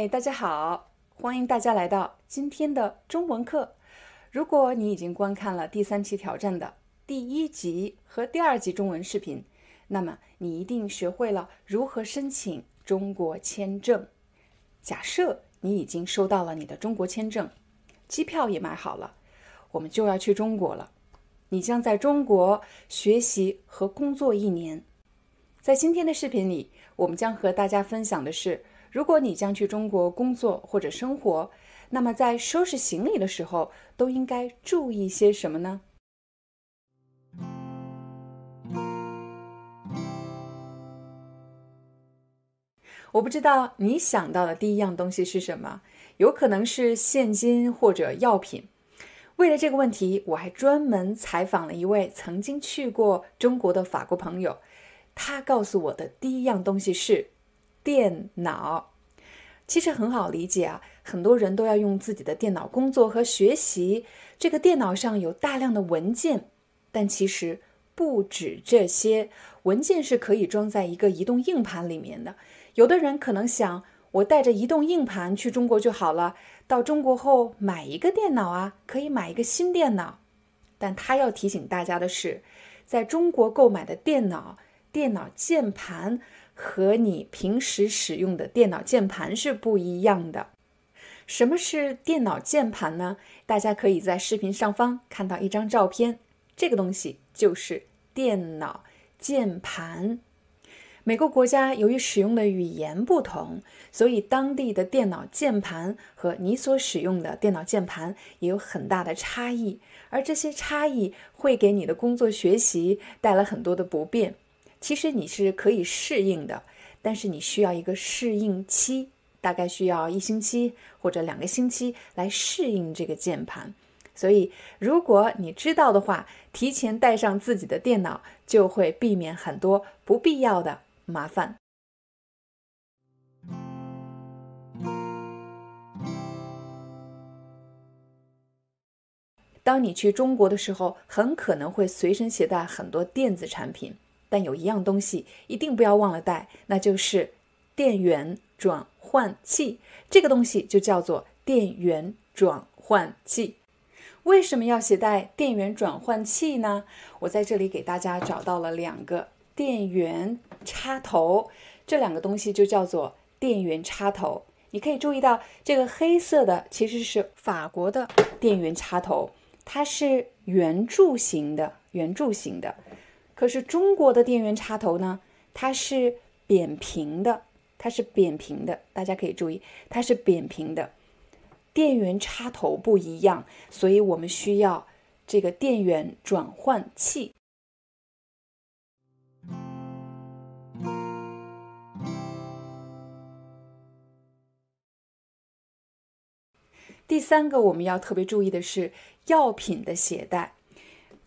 嗨，大家好，欢迎大家来到今天的中文课。如果你已经观看了第三期挑战的第一集和第二集中文视频，那么你一定学会了如何申请中国签证。假设你已经收到了你的中国签证，机票也买好了，我们就要去中国了。你将在中国学习和工作一年。在今天的视频里，我们将和大家分享的是。如果你将去中国工作或者生活，那么在收拾行李的时候都应该注意些什么呢？我不知道你想到的第一样东西是什么，有可能是现金或者药品。为了这个问题，我还专门采访了一位曾经去过中国的法国朋友，他告诉我的第一样东西是。电脑其实很好理解啊，很多人都要用自己的电脑工作和学习。这个电脑上有大量的文件，但其实不止这些文件是可以装在一个移动硬盘里面的。有的人可能想，我带着移动硬盘去中国就好了，到中国后买一个电脑啊，可以买一个新电脑。但他要提醒大家的是，在中国购买的电脑、电脑键盘。和你平时使用的电脑键盘是不一样的。什么是电脑键盘呢？大家可以在视频上方看到一张照片，这个东西就是电脑键盘。每个国家由于使用的语言不同，所以当地的电脑键盘和你所使用的电脑键盘也有很大的差异，而这些差异会给你的工作学习带来很多的不便。其实你是可以适应的，但是你需要一个适应期，大概需要一星期或者两个星期来适应这个键盘。所以，如果你知道的话，提前带上自己的电脑，就会避免很多不必要的麻烦。当你去中国的时候，很可能会随身携带很多电子产品。但有一样东西一定不要忘了带，那就是电源转换器。这个东西就叫做电源转换器。为什么要携带电源转换器呢？我在这里给大家找到了两个电源插头，这两个东西就叫做电源插头。你可以注意到，这个黑色的其实是法国的电源插头，它是圆柱形的，圆柱形的。可是中国的电源插头呢？它是扁平的，它是扁平的。大家可以注意，它是扁平的。电源插头不一样，所以我们需要这个电源转换器。第三个我们要特别注意的是药品的携带。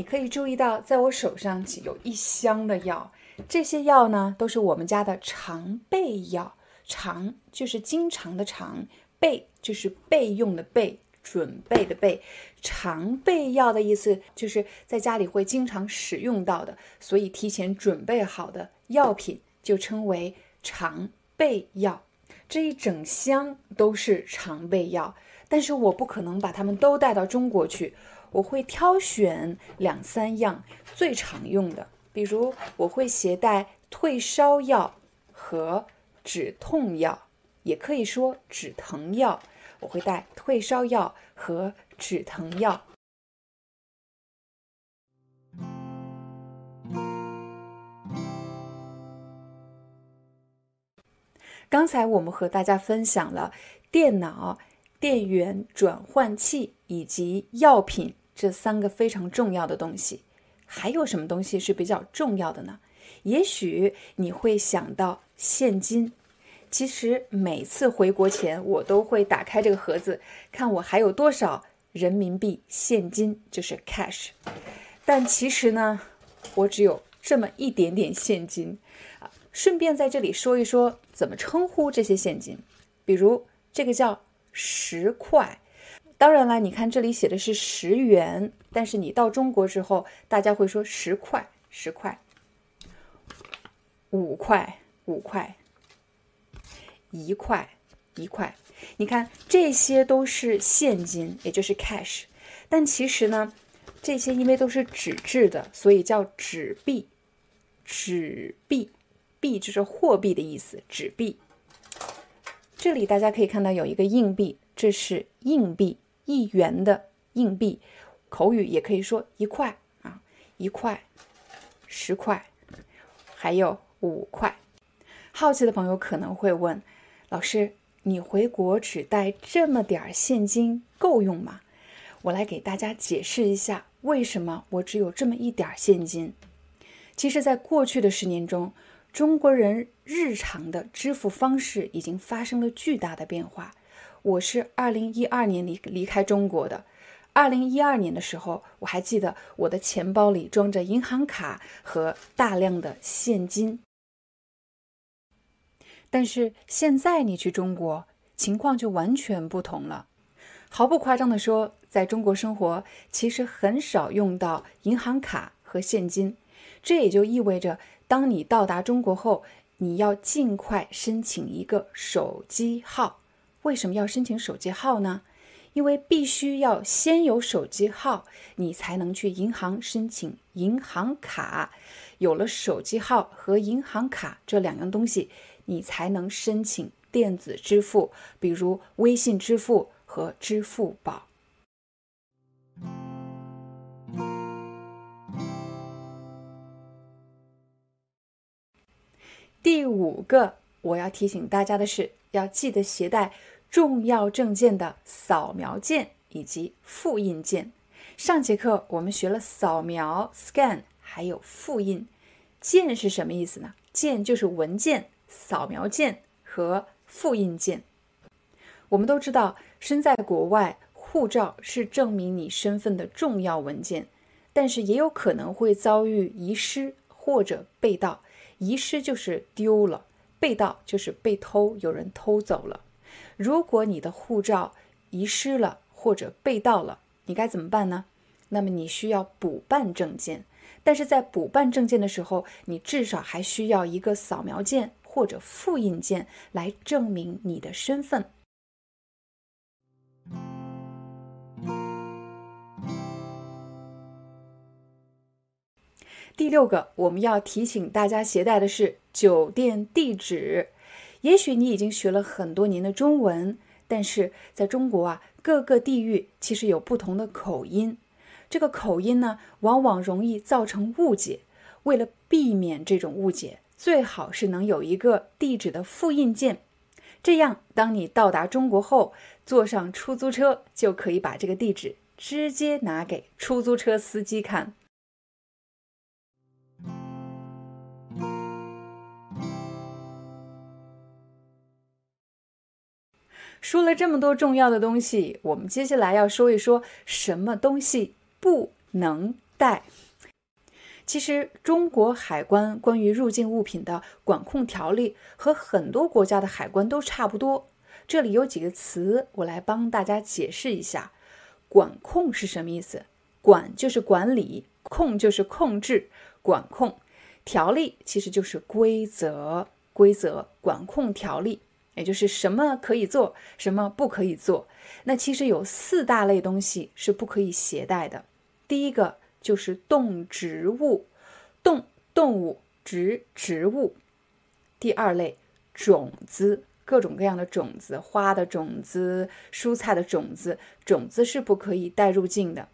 你可以注意到，在我手上有一箱的药，这些药呢都是我们家的常备药。常就是经常的常，备就是备用的备，准备的备。常备药的意思就是在家里会经常使用到的，所以提前准备好的药品就称为常备药。这一整箱都是常备药，但是我不可能把它们都带到中国去。我会挑选两三样最常用的，比如我会携带退烧药和止痛药，也可以说止疼药。我会带退烧药和止疼药。刚才我们和大家分享了电脑电源转换器。以及药品这三个非常重要的东西。还有什么东西是比较重要的呢？也许你会想到现金。其实每次回国前，我都会打开这个盒子，看我还有多少人民币现金，就是 cash。但其实呢，我只有这么一点点现金啊。顺便在这里说一说怎么称呼这些现金，比如这个叫十块。当然了，你看这里写的是十元，但是你到中国之后，大家会说十块、十块、五块、五块、一块、一块。你看这些都是现金，也就是 cash。但其实呢，这些因为都是纸质的，所以叫纸币。纸币，币就是货币的意思，纸币。这里大家可以看到有一个硬币，这是硬币。一元的硬币，口语也可以说一块啊，一块、十块，还有五块。好奇的朋友可能会问，老师，你回国只带这么点儿现金够用吗？我来给大家解释一下，为什么我只有这么一点儿现金。其实，在过去的十年中，中国人日常的支付方式已经发生了巨大的变化。我是二零一二年离离开中国的。二零一二年的时候，我还记得我的钱包里装着银行卡和大量的现金。但是现在你去中国，情况就完全不同了。毫不夸张地说，在中国生活其实很少用到银行卡和现金。这也就意味着，当你到达中国后，你要尽快申请一个手机号。为什么要申请手机号呢？因为必须要先有手机号，你才能去银行申请银行卡。有了手机号和银行卡这两样东西，你才能申请电子支付，比如微信支付和支付宝。第五个我要提醒大家的是，要记得携带。重要证件的扫描件以及复印件。上节课我们学了扫描 （scan） 还有复印件是什么意思呢？件就是文件，扫描件和复印件。我们都知道，身在国外，护照是证明你身份的重要文件，但是也有可能会遭遇遗失或者被盗。遗失就是丢了，被盗就是被偷，有人偷走了。如果你的护照遗失了或者被盗了，你该怎么办呢？那么你需要补办证件，但是在补办证件的时候，你至少还需要一个扫描件或者复印件来证明你的身份。第六个，我们要提醒大家携带的是酒店地址。也许你已经学了很多年的中文，但是在中国啊，各个地域其实有不同的口音，这个口音呢，往往容易造成误解。为了避免这种误解，最好是能有一个地址的复印件，这样当你到达中国后，坐上出租车就可以把这个地址直接拿给出租车司机看。说了这么多重要的东西，我们接下来要说一说什么东西不能带。其实，中国海关关于入境物品的管控条例和很多国家的海关都差不多。这里有几个词，我来帮大家解释一下。管控是什么意思？管就是管理，控就是控制，管控。条例其实就是规则，规则管控条例。也就是什么可以做，什么不可以做。那其实有四大类东西是不可以携带的。第一个就是动植物，动动物，植植物。第二类种子，各种各样的种子，花的种子，蔬菜的种子，种子是不可以带入境的。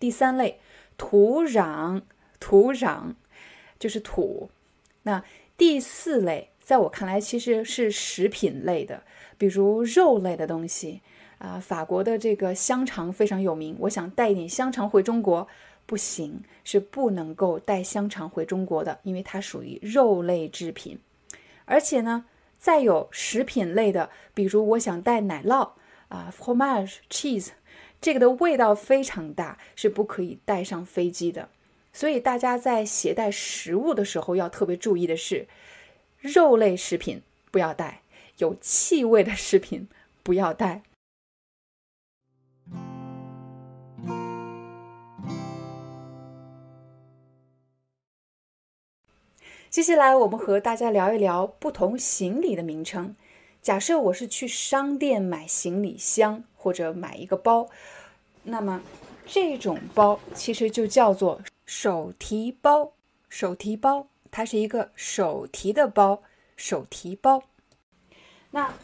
第三类土壤，土壤就是土。那第四类。在我看来，其实是食品类的，比如肉类的东西，啊，法国的这个香肠非常有名，我想带一点香肠回中国，不行，是不能够带香肠回中国的，因为它属于肉类制品。而且呢，再有食品类的，比如我想带奶酪啊，fromage cheese，这个的味道非常大，是不可以带上飞机的。所以大家在携带食物的时候要特别注意的是，肉类食品不要带，有气味的食品不要带。接下来我们和大家聊一聊不同行李的名称。假设我是去商店买行李箱或者买一个包，那么这种包其实就叫做。手提包，手提包，它是一个手提的包，手提包。那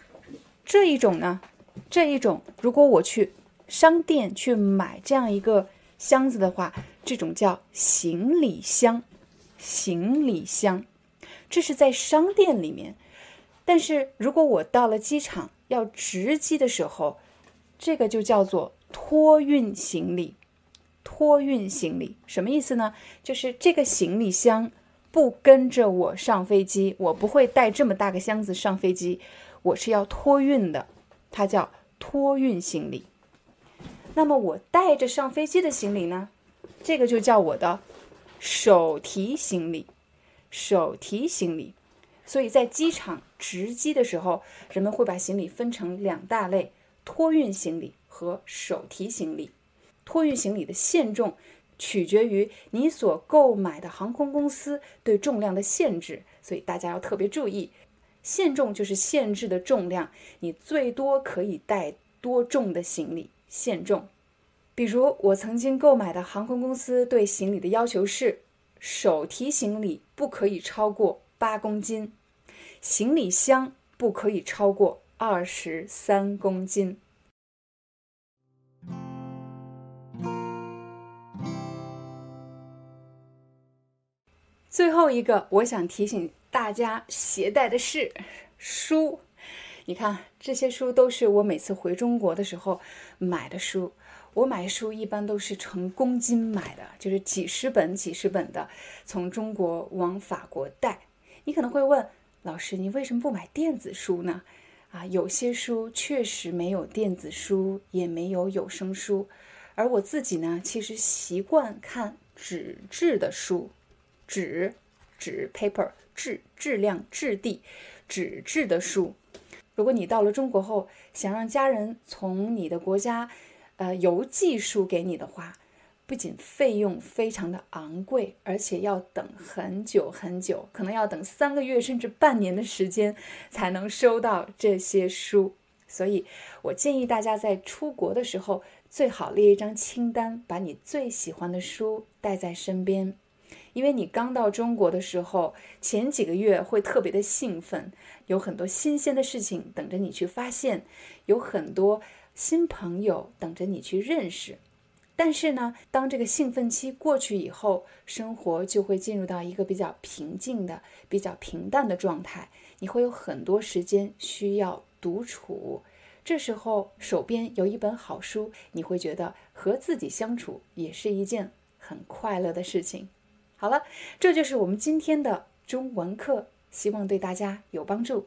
这一种呢？这一种，如果我去商店去买这样一个箱子的话，这种叫行李箱，行李箱，这是在商店里面。但是如果我到了机场要值机的时候，这个就叫做托运行李。托运行李什么意思呢？就是这个行李箱不跟着我上飞机，我不会带这么大个箱子上飞机，我是要托运的，它叫托运行李。那么我带着上飞机的行李呢？这个就叫我的手提行李，手提行李。所以在机场值机的时候，人们会把行李分成两大类：托运行李和手提行李。托运行李的限重取决于你所购买的航空公司对重量的限制，所以大家要特别注意。限重就是限制的重量，你最多可以带多重的行李？限重。比如我曾经购买的航空公司对行李的要求是：手提行李不可以超过八公斤，行李箱不可以超过二十三公斤。最后一个，我想提醒大家携带的是书。你看，这些书都是我每次回中国的时候买的书。我买书一般都是成公斤买的，就是几十本、几十本的从中国往法国带。你可能会问老师，你为什么不买电子书呢？啊，有些书确实没有电子书，也没有有声书。而我自己呢，其实习惯看纸质的书。纸，纸 paper 质质量质地，纸质的书。如果你到了中国后，想让家人从你的国家，呃，邮寄书给你的话，不仅费用非常的昂贵，而且要等很久很久，可能要等三个月甚至半年的时间才能收到这些书。所以我建议大家在出国的时候，最好列一张清单，把你最喜欢的书带在身边。因为你刚到中国的时候，前几个月会特别的兴奋，有很多新鲜的事情等着你去发现，有很多新朋友等着你去认识。但是呢，当这个兴奋期过去以后，生活就会进入到一个比较平静的、比较平淡的状态。你会有很多时间需要独处，这时候手边有一本好书，你会觉得和自己相处也是一件很快乐的事情。好了，这就是我们今天的中文课，希望对大家有帮助。